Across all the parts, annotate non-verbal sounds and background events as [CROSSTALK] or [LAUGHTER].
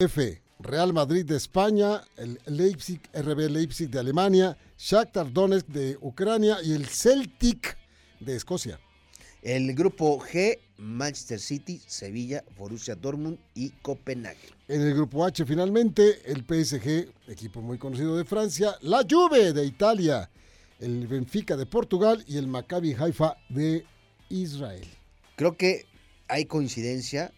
F. Real Madrid de España, el Leipzig, RB Leipzig de Alemania, Shakhtar Donetsk de Ucrania y el Celtic de Escocia. El grupo G, Manchester City, Sevilla, Borussia Dortmund y Copenhague. En el grupo H finalmente el PSG, equipo muy conocido de Francia, la Juve de Italia, el Benfica de Portugal y el Maccabi Haifa de Israel. Creo que hay coincidencia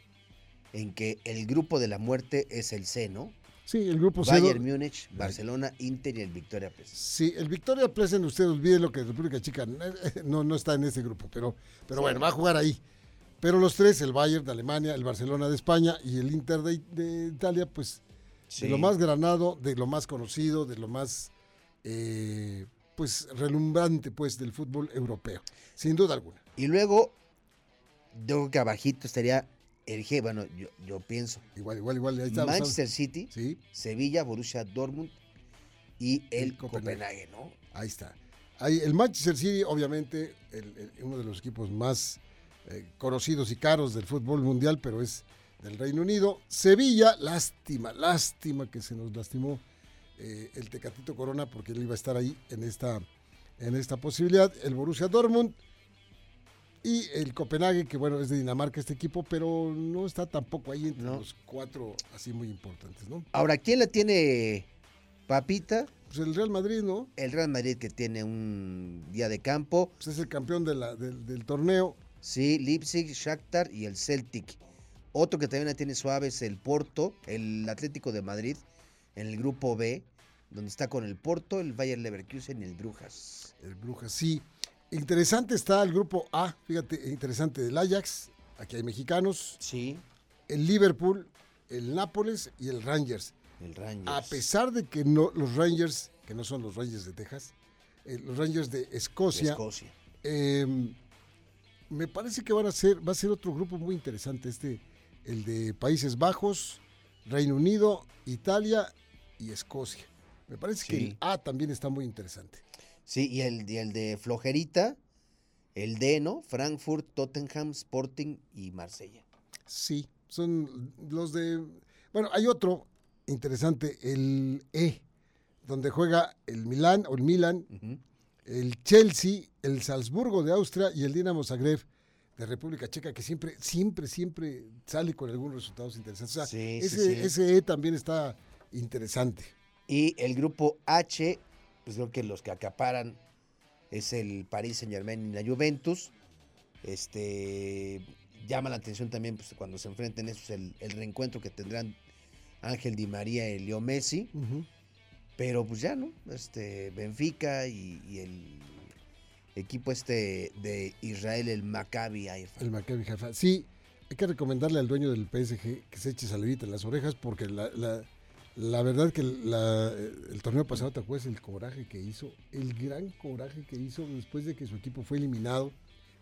en que el grupo de la muerte es el C, ¿no? Sí, el grupo C. Bayern Múnich, Barcelona, Inter y el Victoria Plzen. Sí, el Victoria Plzen, usted olvide lo que República Chica [LAUGHS] no, no está en ese grupo, pero, pero bueno, va a jugar ahí. Pero los tres, el Bayern de Alemania, el Barcelona de España y el Inter de, de Italia, pues de lo más granado, de lo más conocido, de lo más eh, pues relumbrante pues del fútbol europeo, sin duda alguna. Y luego, yo creo que abajito estaría el G, bueno, yo, yo pienso. Igual, igual, igual. Ahí está, Manchester City, Sí, Sevilla, Borussia Dortmund y el, El Copenhague. Copenhague, ¿no? ahí está. Ahí, el Manchester City, obviamente, el- el- uno de los equipos más eh, conocidos y caros del fútbol mundial, pero es del Reino Unido. Sevilla, lástima, lástima que se nos lastimó eh, el Tecatito Corona porque él iba a estar ahí en esta, en esta posibilidad. El Borussia Dortmund y el Copenhague, que bueno, es de Dinamarca este equipo, pero no está tampoco ahí entre No. los cuatro así muy importantes, ¿no? Ahora, ¿quién la tiene papita? Pues el Real Madrid, ¿no? El Real Madrid que tiene un día de campo. Pues es el campeón de la- del, del torneo. Sí, Leipzig, Shakhtar y el Celtic. Otro que también la tiene suave es el Porto, el Atlético de Madrid, en el grupo B, donde está con el Porto, el Bayer Leverkusen y el Brujas. El Brujas, sí. Interesante está el grupo A, fíjate, interesante del Ajax, aquí hay mexicanos, Sí, el Liverpool, el Nápoles y el Rangers. el Rangers. A pesar de que no los Rangers, que no son los Rangers de Texas, eh, los Rangers de de Escocia, Escocia. eh, me parece que van a ser, va a ser otro grupo muy interesante, este, el de Países Bajos, Reino Unido, Italia y Escocia. Me parece que el A también está muy interesante. Sí, y el, y el de Flojerita, el D, ¿no? Frankfurt, Tottenham, Sporting y Marsella. Sí, son los de... Bueno, hay otro interesante, el E, donde juega el Milán o el Milan, el Chelsea, el Salzburgo de Austria y el Dinamo Zagreb de República Checa, que siempre, siempre, siempre sale con algunos resultados interesantes. O sea, Sí, sí, ese, sí. ese E también está interesante. Y el grupo H, pues creo que los que acaparan es el Paris Saint Germain y la Juventus. Este llama la atención también pues, cuando se enfrenten esos el, el reencuentro que tendrán Ángel Di María y Leo Messi. Pero pues ya, ¿no? Este Benfica y, y el equipo este de Israel, el Maccabi Haifa. El Maccabi Haifa. Sí, hay que recomendarle al dueño del PSG que se eche salivita en las orejas porque la, la, la verdad que la- el torneo pasado, ¿te acuerdas el coraje que hizo? El gran coraje que hizo después de que su equipo fue eliminado,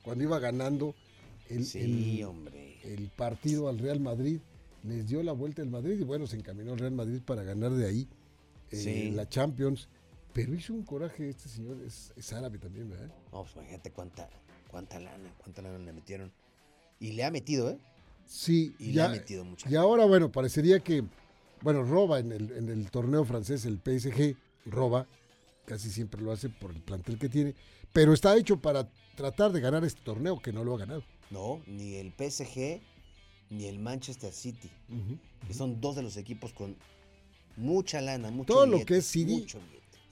cuando iba ganando el, Sí, el- hombre. el partido al Real Madrid, les dio la vuelta el Madrid y bueno, se encaminó el Real Madrid para ganar de ahí eh, Sí. la Champions. Pero hizo un coraje este señor, es, es árabe también, ¿verdad? No, pues imagínate cuánta, cuánta lana, cuánta lana le metieron. Y le ha metido, ¿eh? Sí, Y le ha metido mucha. Y ahora, bueno, parecería que, bueno, roba en el, en el torneo francés el PSG, roba, casi siempre lo hace por el plantel que tiene, pero está hecho para tratar de ganar este torneo que no lo ha ganado. No, ni el PSG ni el Manchester City. Que son dos de los equipos con mucha lana, mucho Todo lo que es City, Mucho.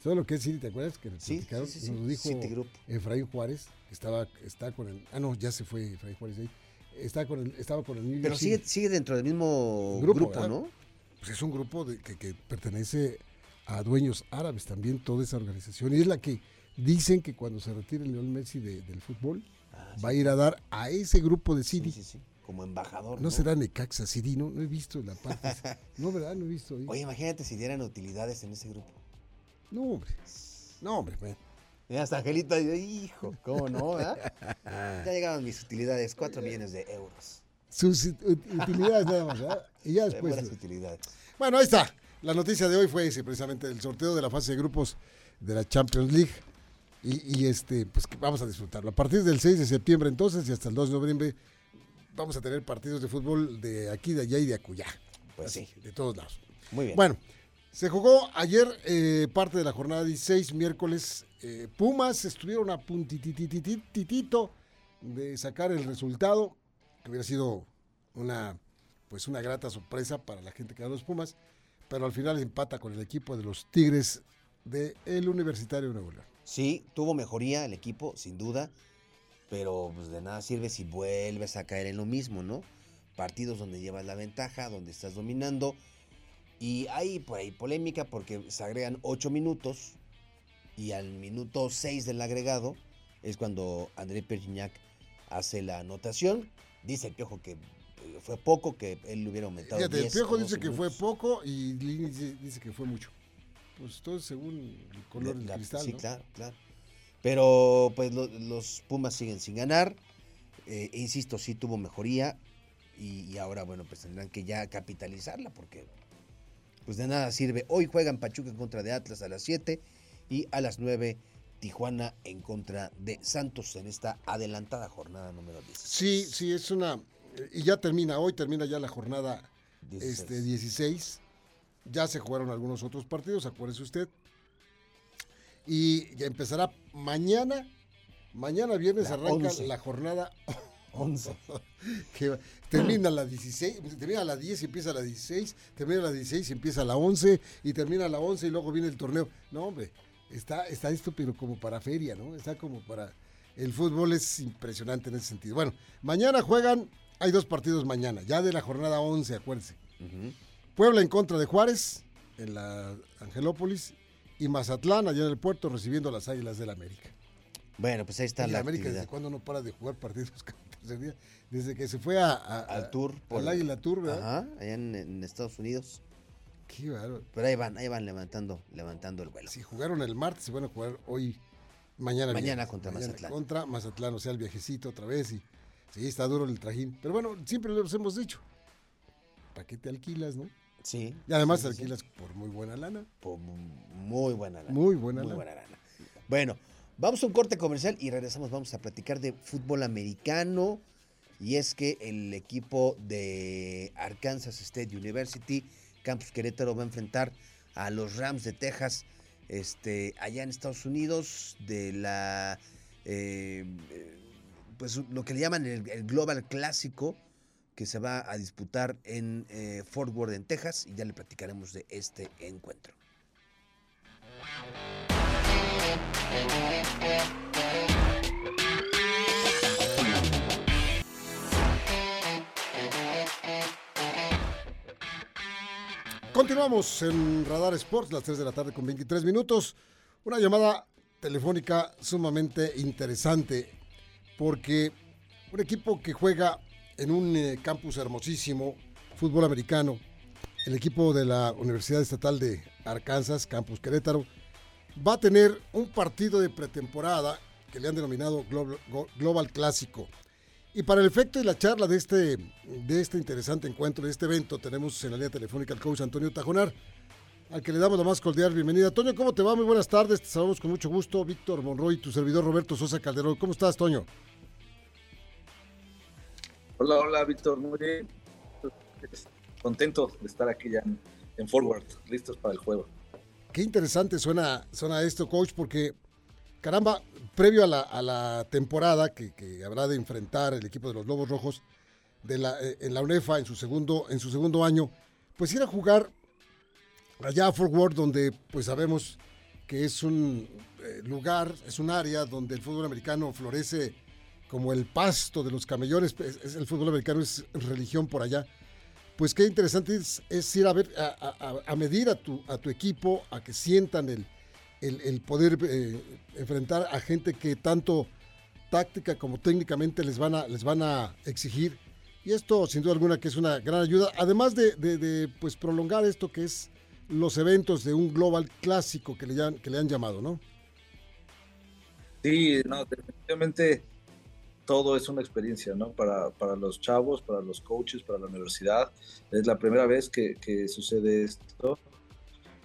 Todo lo que es City, ¿te acuerdas? Que Sí, sí, sí, nos dijo. Efraín Juárez, que estaba, está con el, ah no, ya se fue Efraín Juárez ahí, está con el, estaba con el Pero sigue, sigue dentro del mismo Grupo, grupo, ¿verdad? ¿no? Pues es un grupo de, que, que pertenece a dueños árabes también, toda esa organización. Y es la que dicen que cuando se retire León Messi de- del fútbol, Ah, va a ir a dar a ese grupo de sí, sí. Como embajador. No será Necaxa City, no, no he visto la parte. [LAUGHS] no, ¿verdad? No he visto. ahí. Oye, imagínate si dieran utilidades en ese grupo. No, hombre. No, hombre. man. Mira, hasta Angelita, hijo, ¿cómo no? verdad? [LAUGHS] ya llegaban mis utilidades, 4 millones de euros. Sus ut- utilidades nada más, ¿verdad? Y ya [LAUGHS] De después. buenas utilidades. Bueno, ahí está. La noticia de hoy fue ese, precisamente el sorteo de la fase de grupos de la Champions League. Y, y, este, pues vamos a disfrutarlo. A partir del 6 de septiembre entonces y hasta el 2 de noviembre vamos a tener partidos de fútbol de aquí, de allá y de acullá. Pues sí. De todos lados. Muy bien. Bueno, se jugó ayer eh, parte de la jornada 16, miércoles. eh, Pumas estuvieron a puntitititito de sacar el resultado, hubiera sido una, pues una grata sorpresa para la gente que da los Pumas, pero al final empata con el equipo de los Tigres del el Universitario de Nuevo León. Sí, tuvo mejoría el equipo, sin duda, pero pues de nada sirve si vuelves a caer en lo mismo, ¿no? Partidos donde llevas la ventaja, donde estás dominando. Y hay por ahí polémica porque se agregan ocho minutos y al minuto 6 del agregado es cuando André Pergignac hace la anotación. Dice el Piojo que eh, fue poco, que él le hubiera aumentado. Fíjate, el 10 Piojo dice 12 que fue poco y Lini dice, dice que fue mucho. Pues todo según el color del La- cristal, Sí, ¿no? claro, claro. Pero pues lo- los Pumas siguen sin ganar. Eh, insisto, sí tuvo mejoría. Y, y ahora, bueno, pues tendrán que ya capitalizarla porque pues de nada sirve. Hoy juegan Pachuca en contra de Atlas a las 7 y a las 9 Tijuana en contra de Santos en esta adelantada jornada número 10. Sí, sí, es una... Y ya termina, hoy termina ya la jornada 16. este, 16. Ya se jugaron algunos otros partidos, acuérdese usted. Y ya empezará mañana, mañana viernes La arranca 11. la jornada 11. [LAUGHS] que termina la 16, termina la 10 y empieza la 16, termina la 16 y empieza la 11 y termina la 11 y luego viene el torneo. No, hombre, está, está esto pero como para feria, ¿no? Está como para... El fútbol es impresionante en ese sentido. Bueno, mañana juegan, hay dos partidos mañana, ya de la jornada 11, acuérdense. Ujú. Puebla en contra de Juárez, en la Angelópolis, y Mazatlán, allá en el puerto, recibiendo a las Águilas del América. Bueno, pues ahí está Y la América, actividad. ¿desde cuándo no para de jugar partidos [LAUGHS] cada tercer día? Desde que se fue a, a- Al tour. por- al Águila Tour, ¿verdad? Ajá, allá en, en Estados Unidos. Qué bárbaro. Pero ahí van, ahí van levantando, levantando el vuelo. Si jugaron el martes, se van a jugar hoy, mañana. Mañana viernes. contra Mazatlán. Contra Mazatlán, o sea, el viajecito otra vez. Y sí, está duro el trajín. Pero bueno, siempre los hemos dicho. ¿Para qué te alquilas, no? Sí. Y además sí, alquilas por muy buena lana. Por muy buena lana. Muy buena Muy lana. buena lana. Bueno, vamos a un corte comercial y regresamos. Vamos a platicar de fútbol americano. Y es que el equipo de Arkansas State University, Campus Querétaro, va a enfrentar a los Rams de Texas este, allá en Estados Unidos de la. eh, pues lo que le llaman el, el Global Clásico que se va a disputar en eh, Fort Worth, en Texas, y ya le platicaremos de este encuentro. Continuamos en Radar Sports, las 3 de la tarde con 23 minutos. Una llamada telefónica sumamente interesante porque un equipo que juega en un eh, campus hermosísimo, fútbol americano, el equipo de la Universidad Estatal de Arkansas, Campus Querétaro, va a tener un partido de pretemporada que le han denominado Global, Global Clásico. Y para el efecto y la charla de este, de este interesante encuentro, de este evento, tenemos en la línea telefónica al coach Antonio Tajonar, al que le damos la más cordial bienvenida. Toño, ¿cómo te va? Muy buenas tardes, te saludamos con mucho gusto. Víctor Monroy, tu servidor Roberto Sosa Calderón. ¿Cómo estás, Toño? Hola, hola, Víctor. Muy bien. Contento de estar aquí ya en, en Forward, listos para el juego. Qué interesante suena, suena esto, coach, porque, caramba, previo a la, temporada que, habrá de enfrentar el equipo de los Lobos Rojos de la, eh, en la UNEFA en su, segundo, en su segundo año, pues ir a jugar allá a Fort Worth, donde pues sabemos que es un eh, lugar, es un área donde el fútbol americano florece como el pasto de los camellones, es- es- el fútbol americano es religión por allá. Pues qué interesante es, ir a ver, a medir a tu, a tu equipo, a que sientan el, el, poder eh, enfrentar a gente que tanto táctica como técnicamente les van a, les van a exigir. Y esto, sin duda alguna, que es una gran ayuda, además de, de- de, pues, prolongar esto que es los eventos de un global clásico que le, han, que le han llamado, ¿no? Sí, no, definitivamente todo es una experiencia, ¿no? Para, para los chavos, para los coaches, para la universidad. Es la primera vez que, que sucede esto.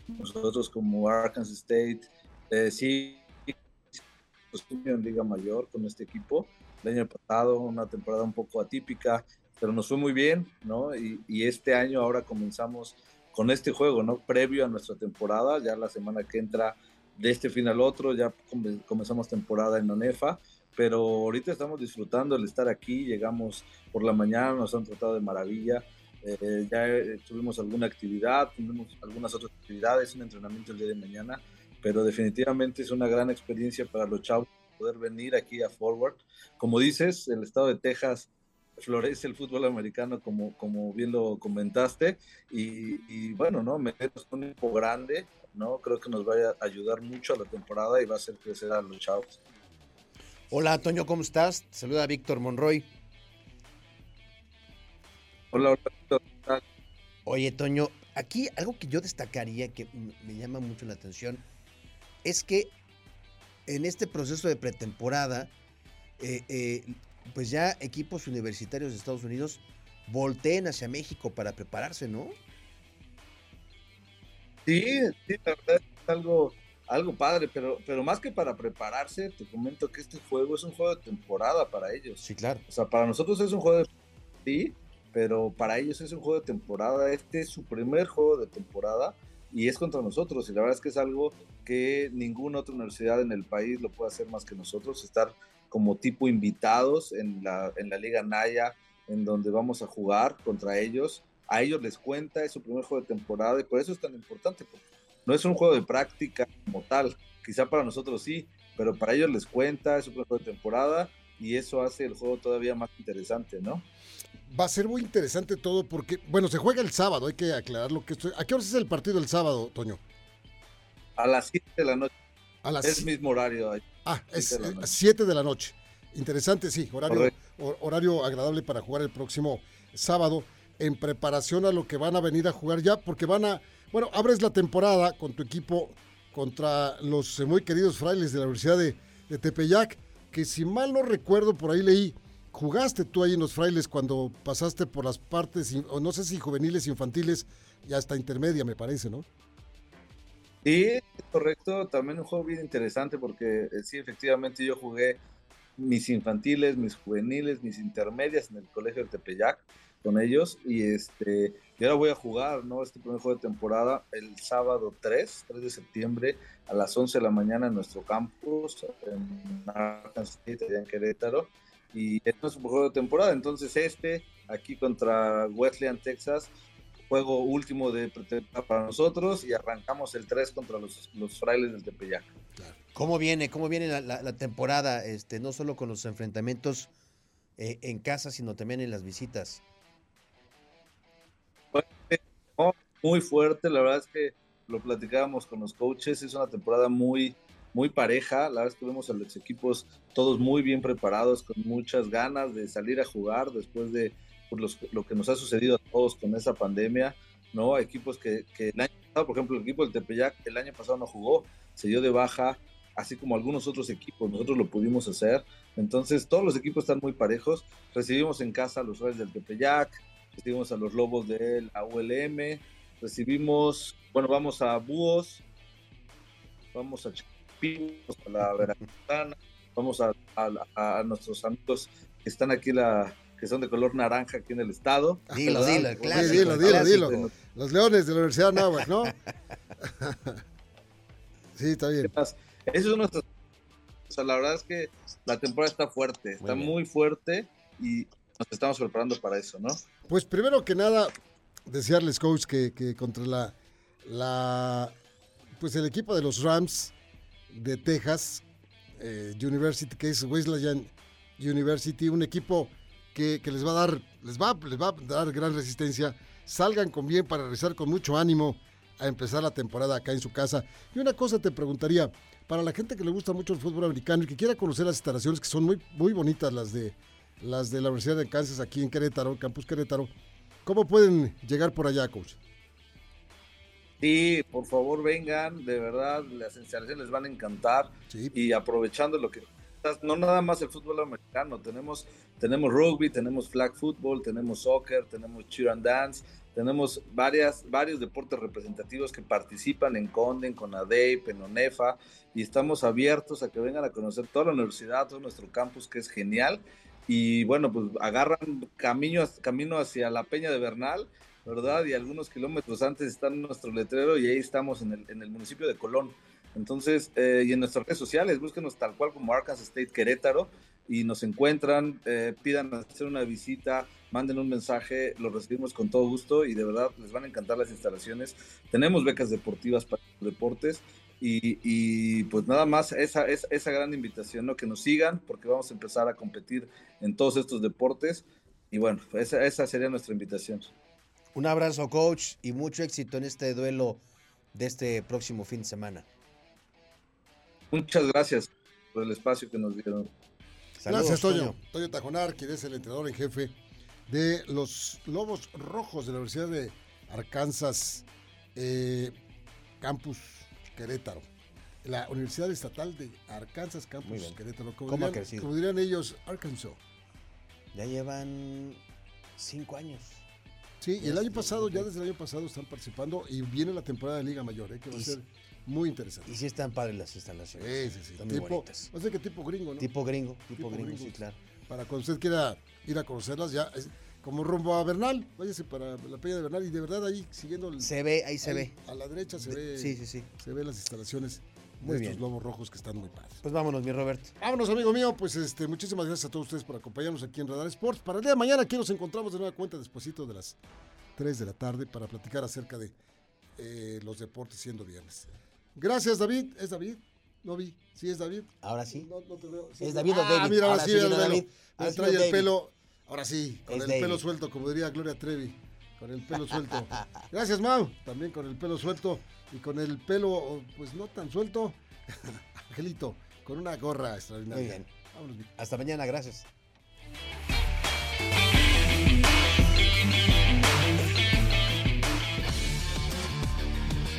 Nosotros como Arkansas State, eh, sí, pues, en Liga Mayor con este equipo. El año pasado, una temporada un poco atípica, pero nos fue muy bien, ¿no? Y, y, este año ahora comenzamos con este juego, ¿no? Previo a nuestra temporada, ya la semana que entra, de este fin al otro, ya comenzamos temporada en ONEFA, pero ahorita estamos disfrutando el estar aquí, llegamos por la mañana, nos han tratado de maravilla, eh, ya eh, tuvimos alguna actividad, tuvimos algunas otras actividades, un entrenamiento el día de mañana, pero definitivamente es una gran experiencia para los chavos poder venir aquí a Forward. Como dices, el estado de Texas florece el fútbol americano como, como bien lo comentaste y, bueno, ¿no? Meternos un equipo grande, ¿no? Creo que nos va a ayudar mucho a la temporada y va a hacer crecer a los chavos. Hola, Toño, ¿cómo estás? saluda Víctor Monroy. Hola, hola. Oye, Toño, aquí algo que yo destacaría que me llama mucho la atención es que en este proceso de pretemporada, eh, eh, pues ya equipos universitarios de Estados Unidos volteen hacia México para prepararse, ¿no? Sí, sí, la verdad es algo, algo padre, pero, pero más que para prepararse, te comento que este juego es un juego de temporada para ellos. Sí, claro. O sea, para nosotros es un juego de... Sí, pero para ellos es un juego de temporada. Este es su primer juego de temporada y es contra nosotros. Y la verdad es que es algo que ninguna otra universidad en el país lo puede hacer más que nosotros, estar como tipo invitados en la, en la Liga Naya, en donde vamos a jugar contra ellos. A ellos les cuenta, es su primer juego de temporada y por eso es tan importante, no es un juego de práctica como tal, quizá para nosotros sí, pero para ellos les cuenta, es su primer juego de temporada y eso hace el juego todavía más interesante, ¿no? Va a ser muy interesante todo porque, bueno, se juega el sábado, hay que aclarar lo que estoy. ¿A qué hora es el partido el sábado, Toño? A las 7 de la noche. A las es mismo horario. Ah, es 7 de la noche. Interesante, sí, horario, horario agradable para jugar el próximo sábado en preparación a lo que van a venir a jugar ya, porque van a, bueno, abres la temporada con tu equipo contra los muy queridos frailes de la Universidad de, de Tepeyac, que si mal no recuerdo, por ahí leí, jugaste tú ahí en los frailes cuando pasaste por las partes, o no sé si juveniles, infantiles, y hasta intermedia, me parece, ¿no? Sí, correcto. También un juego bien interesante porque eh, sí, efectivamente yo jugué mis infantiles, mis juveniles, mis intermedias en el colegio de Tepeyac con ellos y este y ahora voy a jugar, ¿no? Este primer juego de temporada el sábado 3, 3 de septiembre a las 11 de la mañana en nuestro campus en Arkansas State, en Querétaro y este es un juego de temporada, entonces este aquí contra Wesleyan, Texas juego último de para nosotros y arrancamos el 3 contra los, los frailes del Tepeyac. ¿Cómo viene, cómo viene la, temporada? Este, no solo con los enfrentamientos eh, en casa, sino también en las visitas. Muy fuerte, la verdad es que lo platicábamos con los coaches, es una temporada muy, muy pareja, la verdad es que vemos a los equipos todos muy bien preparados, con muchas ganas de salir a jugar después de lo que nos ha sucedido a todos con esa pandemia, ¿no? Equipos que, el año pasado, por ejemplo, el equipo del Tepeyac el año pasado no jugó, se dio de baja, así como algunos otros equipos, nosotros lo pudimos hacer. Entonces, todos los equipos están muy parejos. Recibimos en casa a los Reyes del Tepeyac, recibimos a los Lobos de la ULM, recibimos, bueno, vamos a Búhos, vamos a A la Veracruzana, vamos a, a, a, nuestros amigos que están aquí la, que son de color naranja aquí en el estado. Dilo, dilo, clásico, dilo, dilo, dilo. Los Leones de la Universidad de Anáhuac, ¿no? [LAUGHS] sí, está bien. Eso es nuestro... O sea, la verdad es que la temporada está fuerte, está muy, fuerte y nos estamos preparando para eso, ¿no? Pues primero que nada, desearles, coach, que, que contra la, la, pues el equipo de los Rams de Texas eh, University, que es Wesleyan University, un equipo que, les va a dar, les va, les va a dar gran resistencia. Salgan con bien para rezar con mucho ánimo a empezar la temporada acá en su casa. Y una cosa te preguntaría, para la gente que le gusta mucho el fútbol americano y que quiera conocer las instalaciones que son muy, muy bonitas, las de, las de la Universidad de Kansas aquí en Querétaro, Campus Querétaro, ¿cómo pueden llegar por allá, coach? Sí, por favor vengan, de verdad, las instalaciones les van a encantar. Y aprovechando lo que no nada más el fútbol americano, tenemos, tenemos rugby, tenemos flag football, tenemos soccer, tenemos cheer and dance, tenemos varias, varios deportes representativos que participan en Conden, con ADEIP, en ONEFA, y estamos abiertos a que vengan a conocer toda la universidad, todo nuestro campus, que es genial, y bueno, pues agarran camino, camino hacia la Peña de Bernal, ¿verdad? Y algunos kilómetros antes está nuestro letrero y ahí estamos en el, en el municipio de Colón. Entonces, eh, y en nuestras redes sociales, búsquenos tal cual como Arkansas State Querétaro y nos encuentran, eh, pidan hacer una visita, manden un mensaje, lo recibimos con todo gusto y de verdad les van a encantar las instalaciones. Tenemos becas deportivas para los deportes y, y pues nada más esa, esa, esa gran invitación, ¿no? Que nos sigan porque vamos a empezar a competir en todos estos deportes y bueno, esa, esa sería nuestra invitación. Un abrazo, coach, y mucho éxito en este duelo de este próximo fin de semana. Muchas gracias por el espacio que nos dieron. Saludos, gracias, Toño. Toño Tajonar, quien es el entrenador en jefe de los Lobos Rojos de la Universidad de Arkansas, eh, Campus Querétaro. La Universidad Estatal de Arkansas, Campus Querétaro. Como, ¿Cómo dirían, como dirían ellos, Arkansas. Ya llevan cinco años. Sí, y el año pasado, ya desde el año pasado están participando y viene la temporada de Liga Mayor, ¿eh? que va a ser muy interesante. Y sí están padres las instalaciones. Sí, sí, sí. Están muy tipo, bonitas. sé qué tipo gringo, ¿no? Tipo gringo, tipo, Tipo gringo, gringo. sí, claro. Para cuando usted quiera ir a conocerlas, ya es como rumbo a Bernal, váyase para la playa de Bernal y de verdad ahí siguiendo el, Se ve, ahí se ahí, ve. a la derecha se ve Sí, sí, sí. se ve las instalaciones Muy de estos bien. lobos rojos que están muy padres. Pues vámonos, mi Robert. Vámonos, amigo mío, pues este, muchísimas gracias a todos ustedes por acompañarnos aquí en Radar Sports. Para el día de mañana aquí nos encontramos de nueva cuenta despuesito de las 3 de la tarde para platicar acerca de eh, los deportes siendo viernes. Gracias, David. ¿Es David? No vi. ¿Sí es David? Ahora sí. No, no te veo. Sí, ¿Es David o ah, David? mira, ahora, Ahora sí, sí. David. Ahora sí trae el David. pelo. Ahora sí, con Es el David. pelo suelto, como diría Gloria Trevi. Con el pelo suelto. Gracias, Mau. También con el pelo suelto. Y con el pelo, pues no tan suelto. [LAUGHS] Angelito, con una gorra extraordinaria. Muy bien. Vámonos. Hasta mañana, gracias.